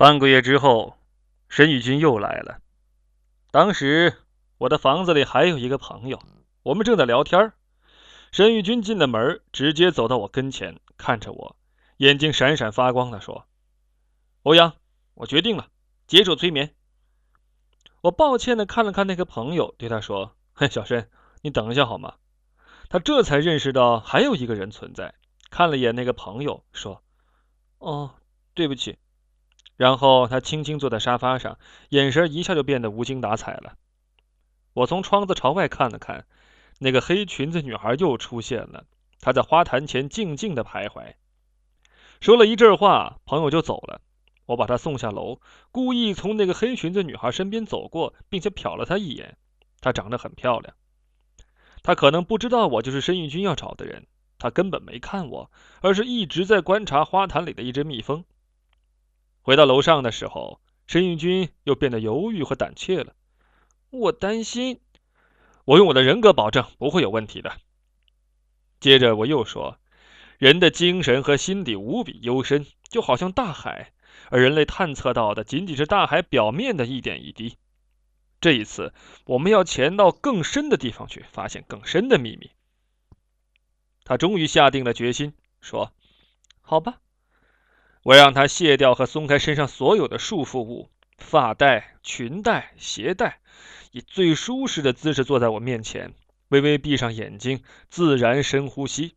半个月之后，沈宇军又来了。当时我的房子里还有一个朋友，我们正在聊天。沈宇军进了门，直接走到我跟前，看着我，眼睛闪闪发光的说：“欧阳，我决定了，接受催眠。”我抱歉的看了看那个朋友，对他说：“嘿，小申，你等一下好吗？”他这才认识到还有一个人存在，看了眼那个朋友，说：“哦，对不起。”然后他轻轻坐在沙发上，眼神一下就变得无精打采了。我从窗子朝外看了看，那个黑裙子女孩又出现了。她在花坛前静静的徘徊，说了一阵话，朋友就走了。我把她送下楼，故意从那个黑裙子女孩身边走过，并且瞟了她一眼。她长得很漂亮。她可能不知道我就是申玉军要找的人，她根本没看我，而是一直在观察花坛里的一只蜜蜂。回到楼上的时候，申玉军又变得犹豫和胆怯了。我担心，我用我的人格保证不会有问题的。接着我又说，人的精神和心底无比幽深，就好像大海，而人类探测到的仅仅是大海表面的一点一滴。这一次，我们要潜到更深的地方去，发现更深的秘密。他终于下定了决心，说：“好吧。”我让他卸掉和松开身上所有的束缚物，发带、裙带、鞋带，以最舒适的姿势坐在我面前，微微闭上眼睛，自然深呼吸。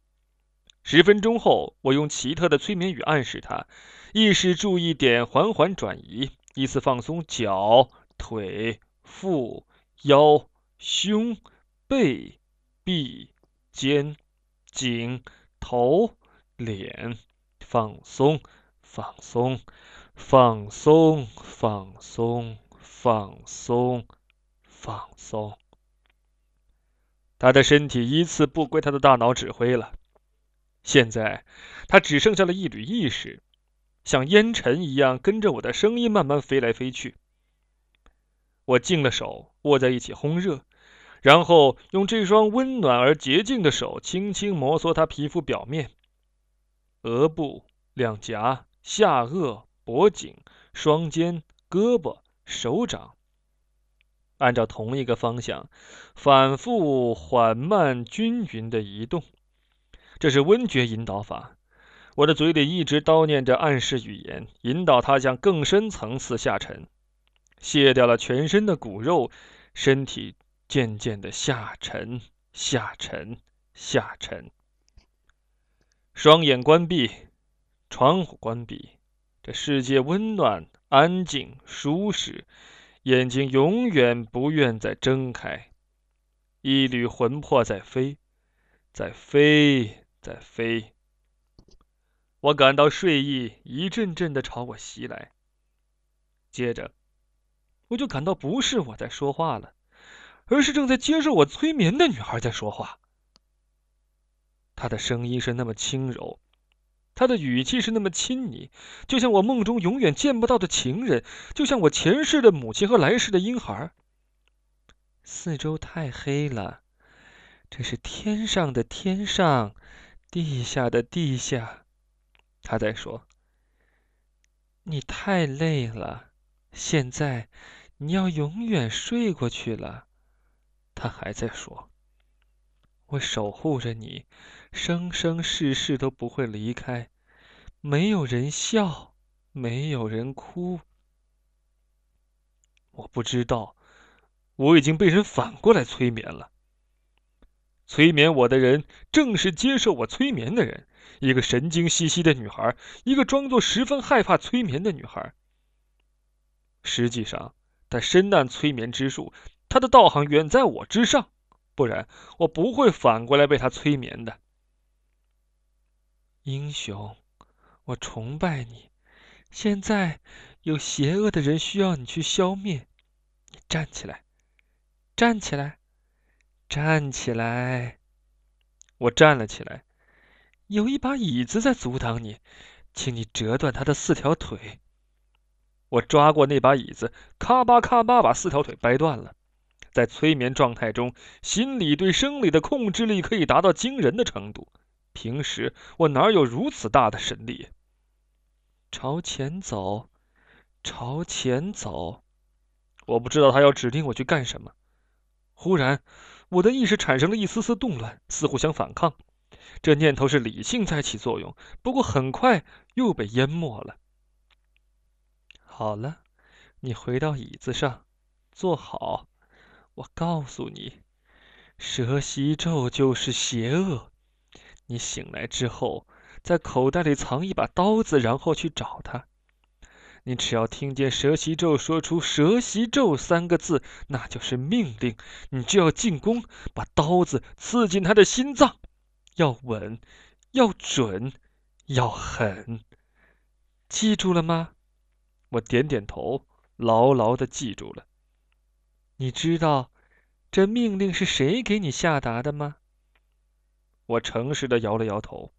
十分钟后，我用奇特的催眠语暗示他，意识注意点缓缓转移，依次放松脚、腿、腹、腰、胸、背、臂、肩、颈、头、脸，放松。放松，放松，放松，放松，放松。他的身体依次不归他的大脑指挥了。现在，他只剩下了一缕意识，像烟尘一样跟着我的声音慢慢飞来飞去。我静了手，握在一起烘热，然后用这双温暖而洁净的手轻轻摩挲他皮肤表面，额部、两颊。下颚、脖颈、双肩、胳膊、手掌，按照同一个方向反复、缓慢、均匀的移动。这是温觉引导法。我的嘴里一直叨念着暗示语言，引导他向更深层次下沉，卸掉了全身的骨肉，身体渐渐的下沉、下沉、下沉。双眼关闭。窗户关闭，这世界温暖、安静、舒适，眼睛永远不愿再睁开。一缕魂魄在飞，在飞，在飞。我感到睡意一阵阵的朝我袭来，接着我就感到不是我在说话了，而是正在接受我催眠的女孩在说话。她的声音是那么轻柔。他的语气是那么亲昵，就像我梦中永远见不到的情人，就像我前世的母亲和来世的婴孩。四周太黑了，这是天上的天上，地下的地下。他在说：“你太累了，现在你要永远睡过去了。”他还在说。我守护着你，生生世世都不会离开。没有人笑，没有人哭。我不知道，我已经被人反过来催眠了。催眠我的人正是接受我催眠的人，一个神经兮兮的女孩，一个装作十分害怕催眠的女孩。实际上，她深谙催眠之术，她的道行远在我之上。不然，我不会反过来被他催眠的。英雄，我崇拜你。现在有邪恶的人需要你去消灭，你站起来，站起来，站起来。我站了起来。有一把椅子在阻挡你，请你折断他的四条腿。我抓过那把椅子，咔吧咔吧把四条腿掰断了。在催眠状态中，心理对生理的控制力可以达到惊人的程度。平时我哪有如此大的神力？朝前走，朝前走。我不知道他要指令我去干什么。忽然，我的意识产生了一丝丝动乱，似乎想反抗。这念头是理性在起作用，不过很快又被淹没了。好了，你回到椅子上，坐好。我告诉你，蛇袭咒就是邪恶。你醒来之后，在口袋里藏一把刀子，然后去找他。你只要听见蛇袭咒说出“蛇袭咒”三个字，那就是命令，你就要进攻，把刀子刺进他的心脏。要稳，要准，要狠。记住了吗？我点点头，牢牢的记住了。你知道这命令是谁给你下达的吗？我诚实的摇了摇头。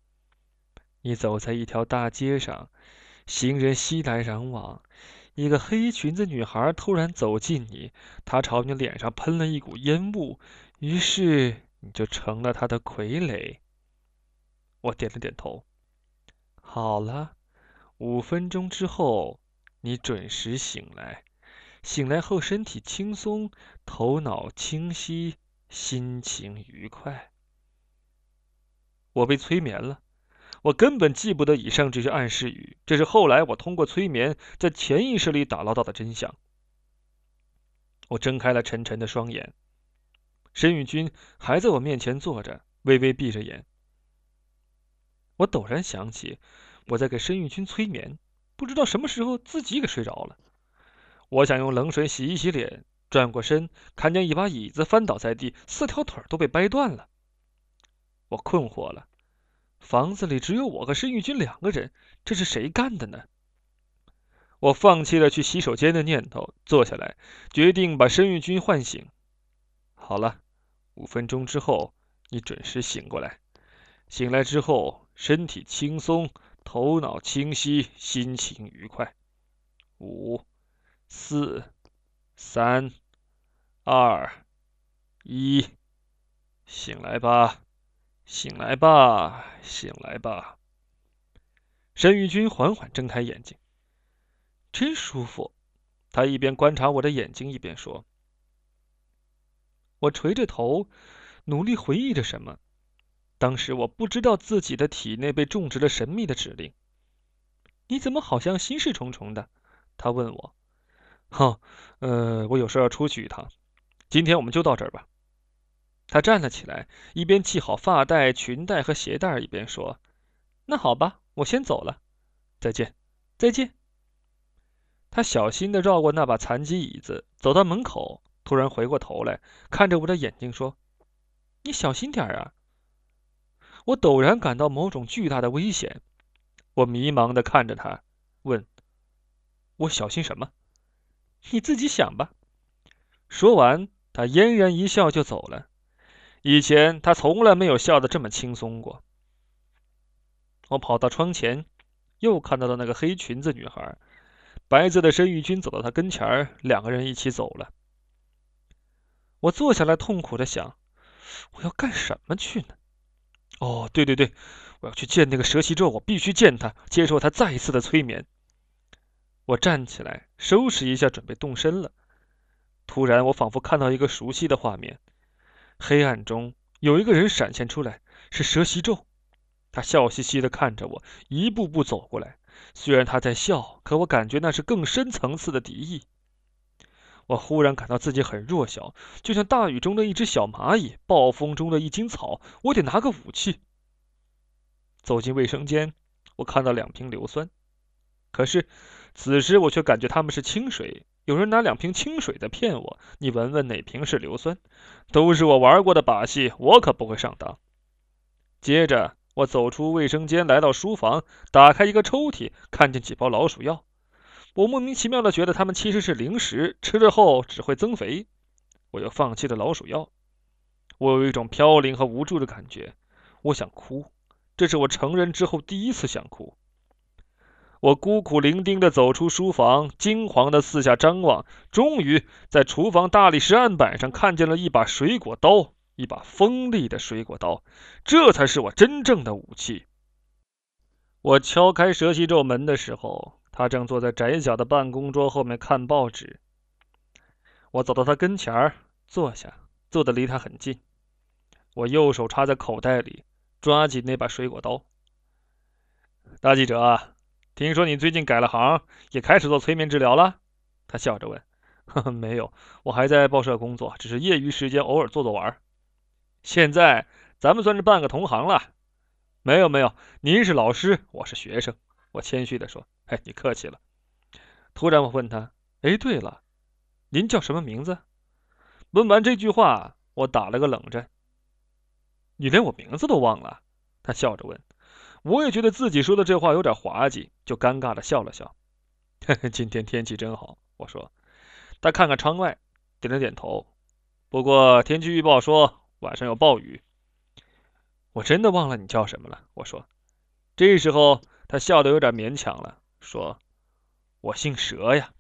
你走在一条大街上，行人熙来攘往，一个黑裙子女孩突然走近你，她朝你脸上喷了一股烟雾，于是你就成了她的傀儡。我点了点头。好了，五分钟之后。你准时醒来，醒来后身体轻松，头脑清晰，心情愉快。我被催眠了，我根本记不得以上这些暗示语，这是后来我通过催眠在潜意识里打捞到的真相。我睁开了沉沉的双眼，申玉君还在我面前坐着，微微闭着眼。我陡然想起，我在给申玉君催眠。不知道什么时候自己给睡着了。我想用冷水洗一洗脸，转过身，看见一把椅子翻倒在地，四条腿都被掰断了。我困惑了，房子里只有我和申玉军两个人，这是谁干的呢？我放弃了去洗手间的念头，坐下来，决定把申玉军唤醒。好了，五分钟之后你准时醒过来。醒来之后，身体轻松。头脑清晰，心情愉快。五、四、三、二、一，醒来吧，醒来吧，醒来吧。申玉君缓缓睁开眼睛，真舒服。他一边观察我的眼睛，一边说：“我垂着头，努力回忆着什么。”当时我不知道自己的体内被种植了神秘的指令。你怎么好像心事重重的？他问我。哼，呃，我有事要出去一趟。今天我们就到这儿吧。他站了起来，一边系好发带、裙带和鞋带，一边说：“那好吧，我先走了。再见，再见。”他小心地绕过那把残疾椅子，走到门口，突然回过头来，看着我的眼睛说：“你小心点啊。”我陡然感到某种巨大的危险，我迷茫的看着他，问：“我小心什么？你自己想吧。”说完，他嫣然一笑就走了。以前他从来没有笑得这么轻松过。我跑到窗前，又看到了那个黑裙子女孩，白色的申玉君走到他跟前儿，两个人一起走了。我坐下来，痛苦的想：我要干什么去呢？哦，对对对，我要去见那个蛇袭咒，我必须见他，接受他再一次的催眠。我站起来，收拾一下，准备动身了。突然，我仿佛看到一个熟悉的画面，黑暗中有一个人闪现出来，是蛇袭咒。他笑嘻嘻地看着我，一步步走过来。虽然他在笑，可我感觉那是更深层次的敌意。我忽然感到自己很弱小，就像大雨中的一只小蚂蚁，暴风中的一茎草。我得拿个武器。走进卫生间，我看到两瓶硫酸，可是此时我却感觉他们是清水。有人拿两瓶清水在骗我。你闻闻哪瓶是硫酸？都是我玩过的把戏，我可不会上当。接着，我走出卫生间，来到书房，打开一个抽屉，看见几包老鼠药。我莫名其妙的觉得它们其实是零食，吃了后只会增肥。我又放弃了老鼠药。我有一种飘零和无助的感觉，我想哭。这是我成人之后第一次想哭。我孤苦伶仃的走出书房，惊惶的四下张望，终于在厨房大理石案板上看见了一把水果刀，一把锋利的水果刀，这才是我真正的武器。我敲开蛇息咒门的时候。他正坐在窄小的办公桌后面看报纸。我走到他跟前儿，坐下，坐得离他很近。我右手插在口袋里，抓紧那把水果刀。大记者，听说你最近改了行，也开始做催眠治疗了？他笑着问。呵呵，没有，我还在报社工作，只是业余时间偶尔做做玩。现在咱们算是半个同行了。没有没有，您是老师，我是学生。我谦虚地说。哎，你客气了。突然我问他，哎，对了，您叫什么名字？问完这句话，我打了个冷战。你连我名字都忘了？他笑着问。我也觉得自己说的这话有点滑稽，就尴尬的笑了笑。今天天气真好，我说。他看看窗外，点了点头。不过天气预报说晚上有暴雨。我真的忘了你叫什么了，我说。这时候他笑得有点勉强了，说：“我姓佘呀。”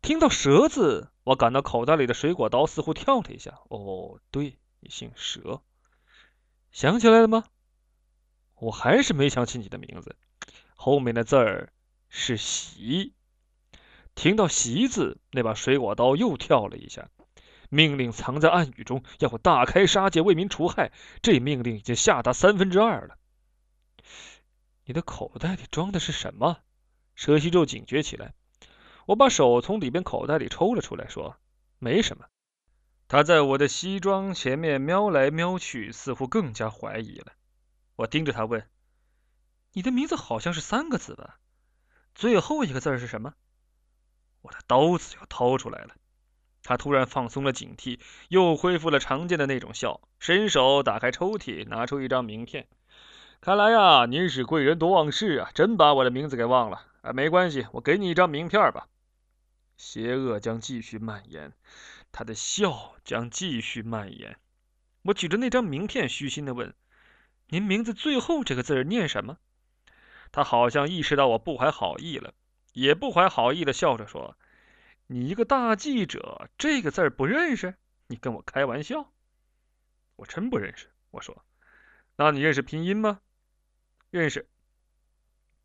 听到“佘”字，我感到口袋里的水果刀似乎跳了一下。哦，对，你姓佘。想起来了吗？我还是没想起你的名字。后面的字儿是“席”。听到“席”字，那把水果刀又跳了一下。命令藏在暗语中，要我大开杀戒，为民除害。这命令已经下达三分之二了。你的口袋里装的是什么？蛇西宙警觉起来。我把手从里边口袋里抽了出来，说：“没什么。”他在我的西装前面瞄来瞄去，似乎更加怀疑了。我盯着他问：“你的名字好像是三个字吧？最后一个字是什么？”我的刀子要掏出来了。他突然放松了警惕，又恢复了常见的那种笑，伸手打开抽屉，拿出一张名片。看来呀，您是贵人多忘事啊，真把我的名字给忘了。啊，没关系，我给你一张名片吧。邪恶将继续蔓延，他的笑将继续蔓延。我举着那张名片，虚心的问：“您名字最后这个字念什么？”他好像意识到我不怀好意了，也不怀好意的笑着说。你一个大记者，这个字不认识？你跟我开玩笑？我真不认识。我说，那你认识拼音吗？认识。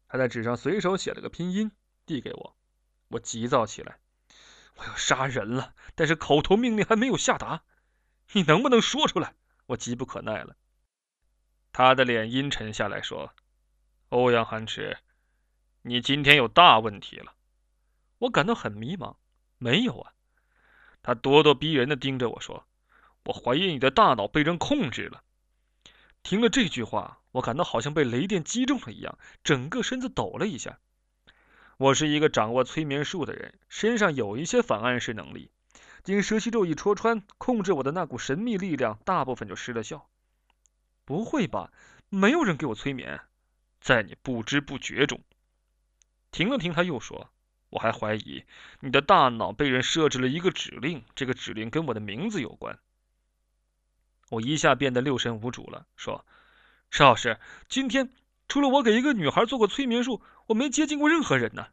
他在纸上随手写了个拼音，递给我。我急躁起来，我要杀人了，但是口头命令还没有下达。你能不能说出来？我急不可耐了。他的脸阴沉下来说：“欧阳寒池，你今天有大问题了。”我感到很迷茫。没有啊，他咄咄逼人的盯着我说：“我怀疑你的大脑被人控制了。”听了这句话，我感到好像被雷电击中了一样，整个身子抖了一下。我是一个掌握催眠术的人，身上有一些反暗示能力。经蛇蝎咒一戳穿，控制我的那股神秘力量大部分就失了效。不会吧？没有人给我催眠，在你不知不觉中。停了停，他又说。我还怀疑你的大脑被人设置了一个指令，这个指令跟我的名字有关。我一下变得六神无主了，说：“石老师，今天除了我给一个女孩做过催眠术，我没接近过任何人呢。”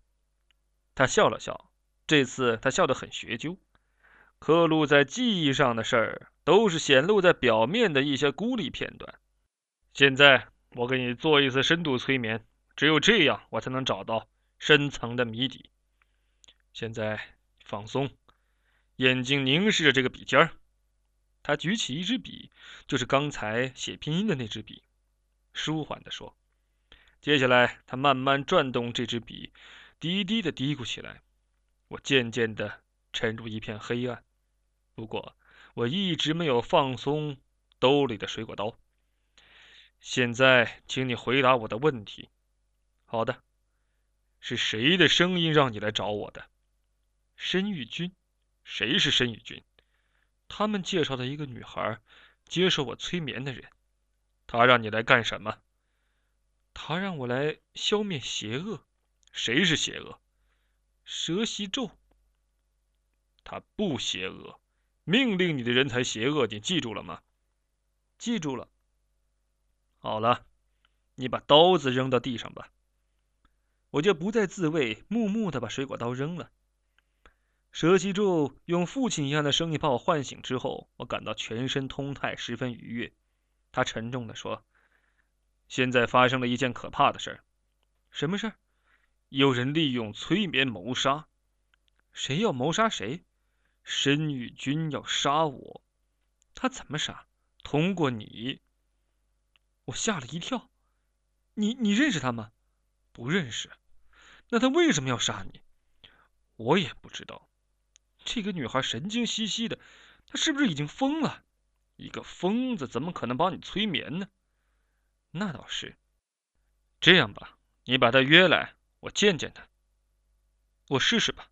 他笑了笑，这次他笑得很学究。刻录在记忆上的事儿，都是显露在表面的一些孤立片段。现在我给你做一次深度催眠，只有这样，我才能找到深层的谜底。现在放松，眼睛凝视着这个笔尖儿。他举起一支笔，就是刚才写拼音的那支笔，舒缓地说：“接下来，他慢慢转动这支笔，低低的嘀咕起来。我渐渐的沉入一片黑暗。不过，我一直没有放松兜里的水果刀。现在，请你回答我的问题。好的，是谁的声音让你来找我的？”申玉君，谁是申玉君？他们介绍的一个女孩，接受我催眠的人。他让你来干什么？他让我来消灭邪恶。谁是邪恶？蛇袭咒。他不邪恶，命令你的人才邪恶。你记住了吗？记住了。好了，你把刀子扔到地上吧。我就不再自卫，木木的把水果刀扔了。蛇西柱用父亲一样的声音把我唤醒之后，我感到全身通泰，十分愉悦。他沉重地说：“现在发生了一件可怕的事儿。什么事儿？有人利用催眠谋杀。谁要谋杀谁？申玉君要杀我。他怎么杀？通过你。我吓了一跳。你你认识他吗？不认识。那他为什么要杀你？我也不知道。这个女孩神经兮兮的，她是不是已经疯了？一个疯子怎么可能帮你催眠呢？那倒是。这样吧，你把她约来，我见见她。我试试吧。